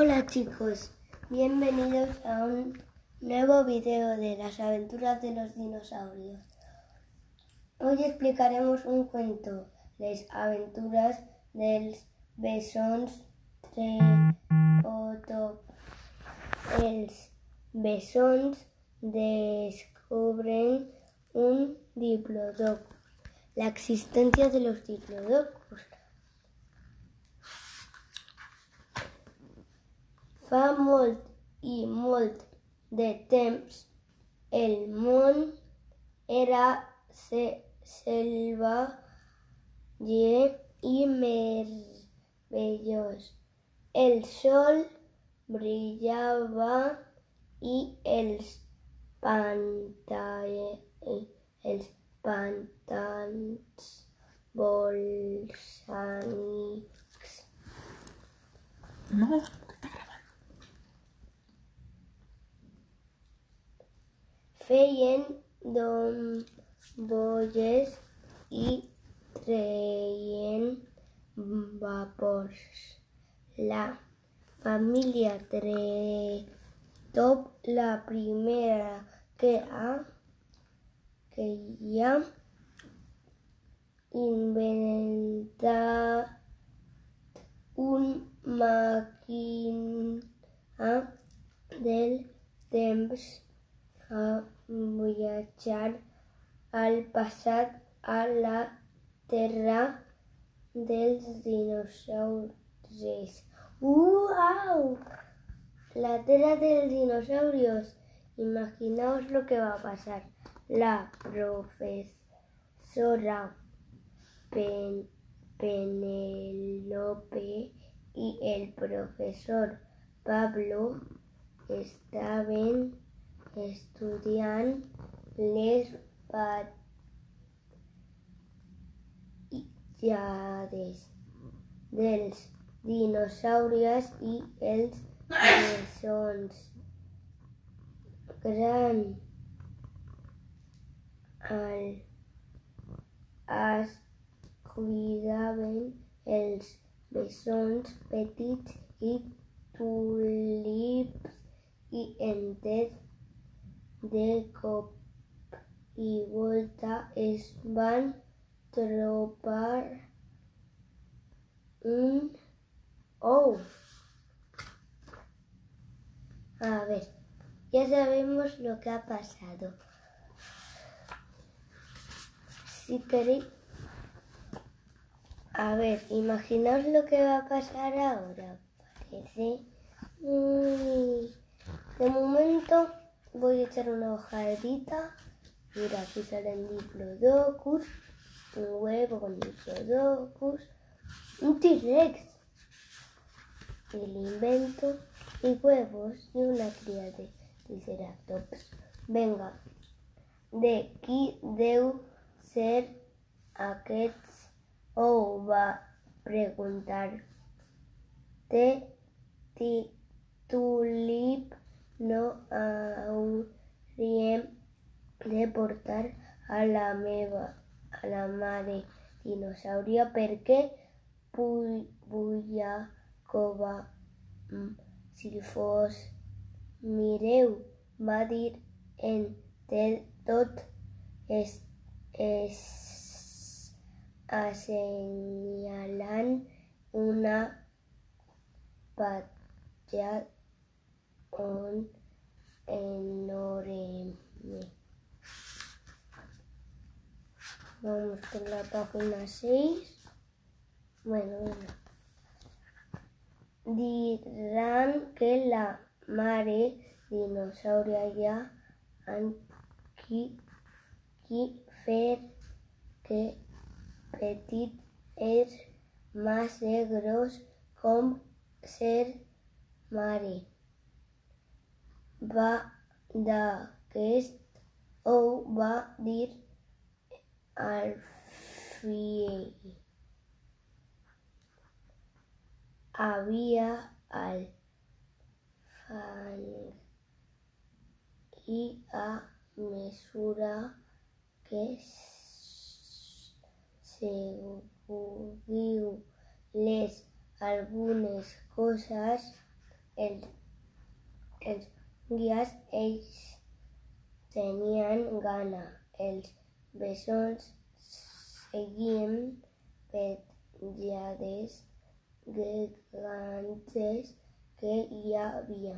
Hola chicos, bienvenidos a un nuevo video de las aventuras de los dinosaurios. Hoy explicaremos un cuento, las aventuras del besons treotops. Els besons descubren un diplodocus. La existencia de los diplodocus. Fa molt i molt de temps el món era se salvatge i meravellós. El sol brillava i els pantans, els pantans bolsànics No, feien bombolles i treien vapors. La família Tretop, la primera que ha que hi ha inventat un màquina del temps viatjar al passat a la terra dels dinosaures. ¡Wow! La terra dels dinosaurios. Imaginaos lo que va a pasar. La profesora Pen- Penelope y el profesor Pablo estaven estudiant les batllades dels dinosaures i els bessons. Gran al es cuidaven els bessons petits i tulips i enter de cop i volta es van trobar un ou. A ver, ya sabemos lo que ha pasado. Si queréis... A ver, imaginaos lo que va a pasar ahora. Parece... De momento voy a echar una hojadita. Mira, aquí salen diplodocus. Un huevo con diplodocus. Un T-Rex. El invento. Y huevos y una cría de Triceratops. Venga, de qui deu ser aquests ou va preguntar ti tulip no hauríem de portar a la meva a la mare dinosauria perquè puja cova mm, si fos mireu va dir en tot es, es assenyalant una patlla on enorme. Vamos con la página 6. Bueno, bueno. Dirán que la mare dinosauria ja han qui, qui fer que petit és massa gros com ser mare. Va d'aquest ou va dir al fill. Havia al fang i a mesura que seguiu les algunes coses els, els guies ells tenien gana. Els bessons seguien petjades gegantes que hi havia.